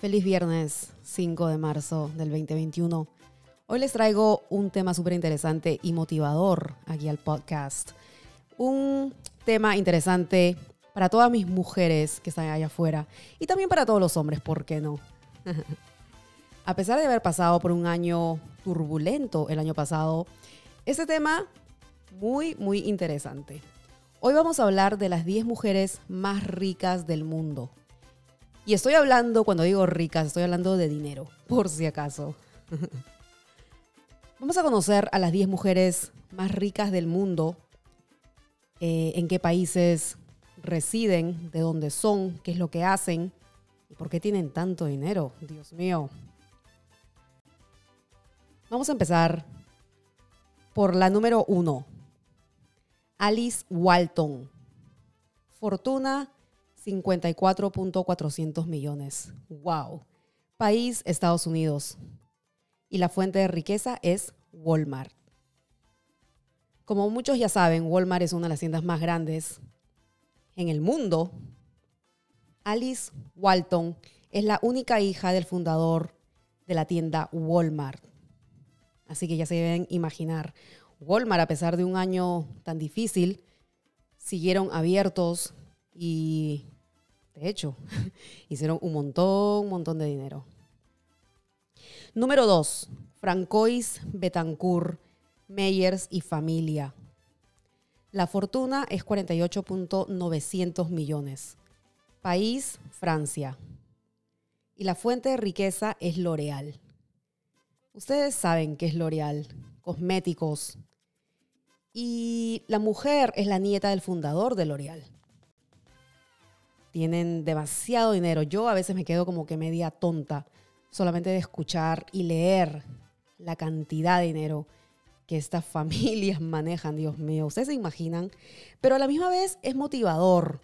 Feliz viernes 5 de marzo del 2021. Hoy les traigo un tema súper interesante y motivador aquí al podcast. Un tema interesante para todas mis mujeres que están allá afuera y también para todos los hombres, ¿por qué no? A pesar de haber pasado por un año turbulento el año pasado, este tema muy, muy interesante. Hoy vamos a hablar de las 10 mujeres más ricas del mundo. Y estoy hablando, cuando digo ricas, estoy hablando de dinero, por si acaso. Vamos a conocer a las 10 mujeres más ricas del mundo, eh, en qué países residen, de dónde son, qué es lo que hacen y por qué tienen tanto dinero. Dios mío. Vamos a empezar por la número uno. Alice Walton. Fortuna 54.400 millones. ¡Wow! País Estados Unidos. Y la fuente de riqueza es Walmart. Como muchos ya saben, Walmart es una de las tiendas más grandes en el mundo. Alice Walton es la única hija del fundador de la tienda Walmart. Así que ya se deben imaginar, Walmart, a pesar de un año tan difícil, siguieron abiertos y, de hecho, hicieron un montón, un montón de dinero. Número 2. Francois Betancourt, Meyers y familia. La fortuna es 48.900 millones. País, Francia. Y la fuente de riqueza es L'Oreal. Ustedes saben qué es L'Oreal, cosméticos. Y la mujer es la nieta del fundador de L'Oreal. Tienen demasiado dinero. Yo a veces me quedo como que media tonta solamente de escuchar y leer la cantidad de dinero que estas familias manejan, Dios mío, ustedes se imaginan, pero a la misma vez es motivador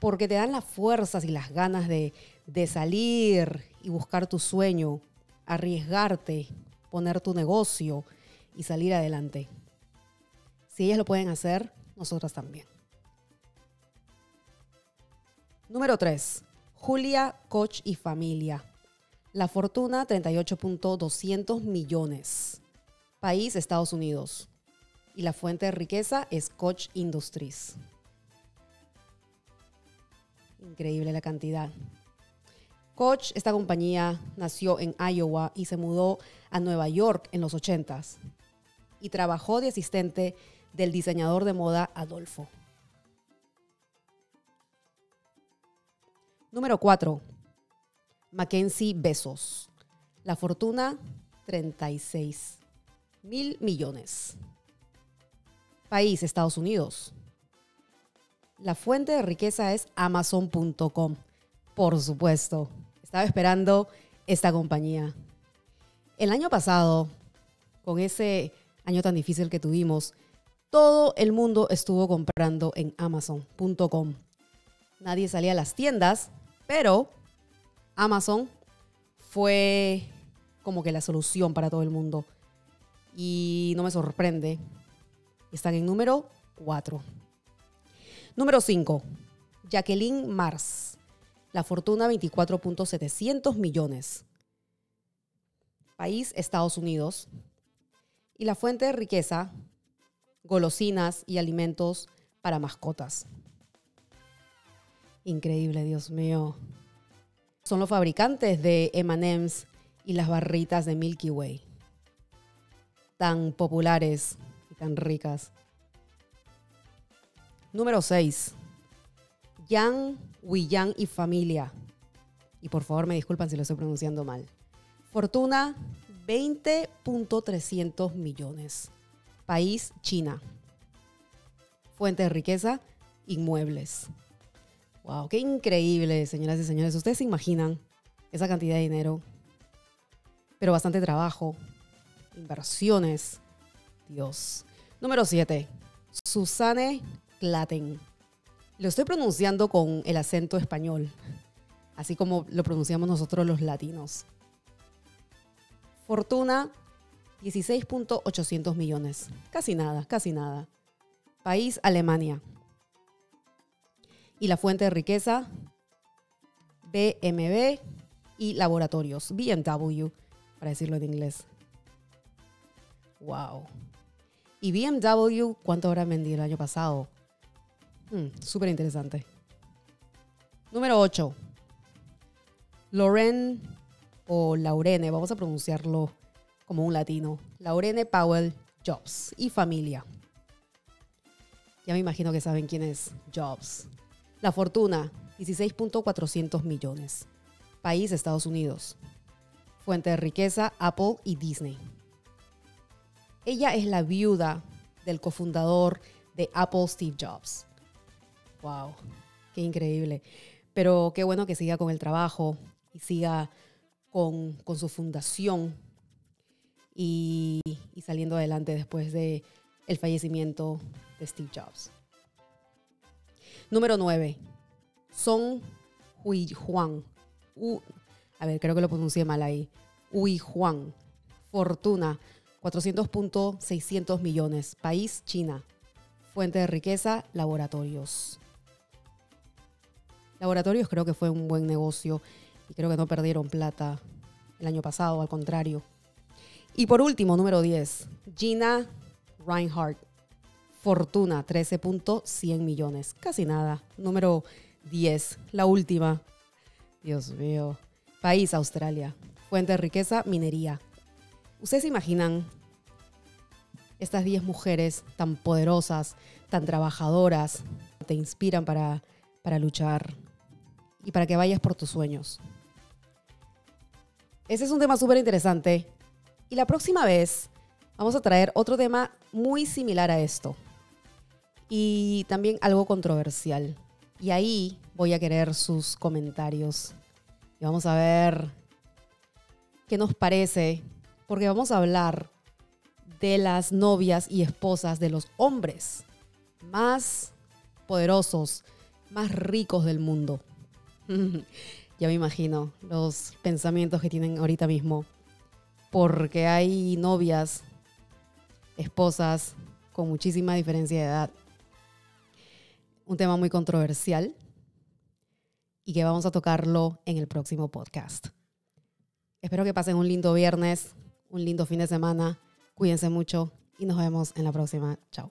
porque te dan las fuerzas y las ganas de, de salir y buscar tu sueño, arriesgarte, poner tu negocio y salir adelante. Si ellas lo pueden hacer, nosotras también. Número 3. Julia, Coach y familia. La fortuna 38.200 millones. País Estados Unidos. Y la fuente de riqueza es Coach Industries. Increíble la cantidad. Coach, esta compañía nació en Iowa y se mudó a Nueva York en los 80s y trabajó de asistente del diseñador de moda Adolfo. Número 4. Mackenzie Besos. La fortuna 36 mil millones. País Estados Unidos. La fuente de riqueza es amazon.com. Por supuesto. Estaba esperando esta compañía. El año pasado, con ese año tan difícil que tuvimos, todo el mundo estuvo comprando en amazon.com. Nadie salía a las tiendas, pero Amazon fue como que la solución para todo el mundo. Y no me sorprende. Están en número 4. Número 5. Jacqueline Mars. La fortuna 24.700 millones. País Estados Unidos. Y la fuente de riqueza, golosinas y alimentos para mascotas. Increíble, Dios mío. Son los fabricantes de M&M's y las barritas de Milky Way. Tan populares y tan ricas. Número 6. Yang Yang y familia. Y por favor me disculpan si lo estoy pronunciando mal. Fortuna 20.300 millones. País China. Fuente de riqueza, inmuebles. Wow, qué increíble, señoras y señores. Ustedes se imaginan esa cantidad de dinero, pero bastante trabajo, inversiones. Dios. Número 7. Susane Claten. Lo estoy pronunciando con el acento español, así como lo pronunciamos nosotros los latinos. Fortuna, 16.800 millones. Casi nada, casi nada. País, Alemania. Y la fuente de riqueza, BMB y laboratorios, BMW, para decirlo en inglés. Wow. ¿Y BMW cuánto habrá vendido el año pasado? Hmm, Súper interesante. Número 8. Loren o Laurene, vamos a pronunciarlo como un latino. Laurene Powell Jobs y familia. Ya me imagino que saben quién es Jobs. La fortuna, 16.400 millones. País, Estados Unidos. Fuente de riqueza, Apple y Disney. Ella es la viuda del cofundador de Apple, Steve Jobs. ¡Wow! ¡Qué increíble! Pero qué bueno que siga con el trabajo y siga con, con su fundación y, y, saliendo adelante después de el fallecimiento de Steve Jobs. Número 9. Son Hui Juan. a ver, creo que lo pronuncié mal ahí. Hui Juan. Fortuna. 400.600 millones. País, China. Fuente de riqueza, laboratorios. Laboratorios creo que fue un buen negocio y creo que no perdieron plata el año pasado, al contrario. Y por último, número 10, Gina Reinhardt. Fortuna, 13.100 millones. Casi nada. Número 10, la última. Dios mío. País, Australia. Fuente de riqueza, minería. ¿Ustedes se imaginan estas 10 mujeres tan poderosas, tan trabajadoras, te inspiran para, para luchar y para que vayas por tus sueños? Ese es un tema súper interesante. Y la próxima vez vamos a traer otro tema muy similar a esto. Y también algo controversial. Y ahí voy a querer sus comentarios. Y vamos a ver qué nos parece. Porque vamos a hablar de las novias y esposas de los hombres más poderosos, más ricos del mundo. ya me imagino los pensamientos que tienen ahorita mismo, porque hay novias, esposas con muchísima diferencia de edad. Un tema muy controversial y que vamos a tocarlo en el próximo podcast. Espero que pasen un lindo viernes, un lindo fin de semana Cuídense mucho y nos vemos en la próxima. Chao.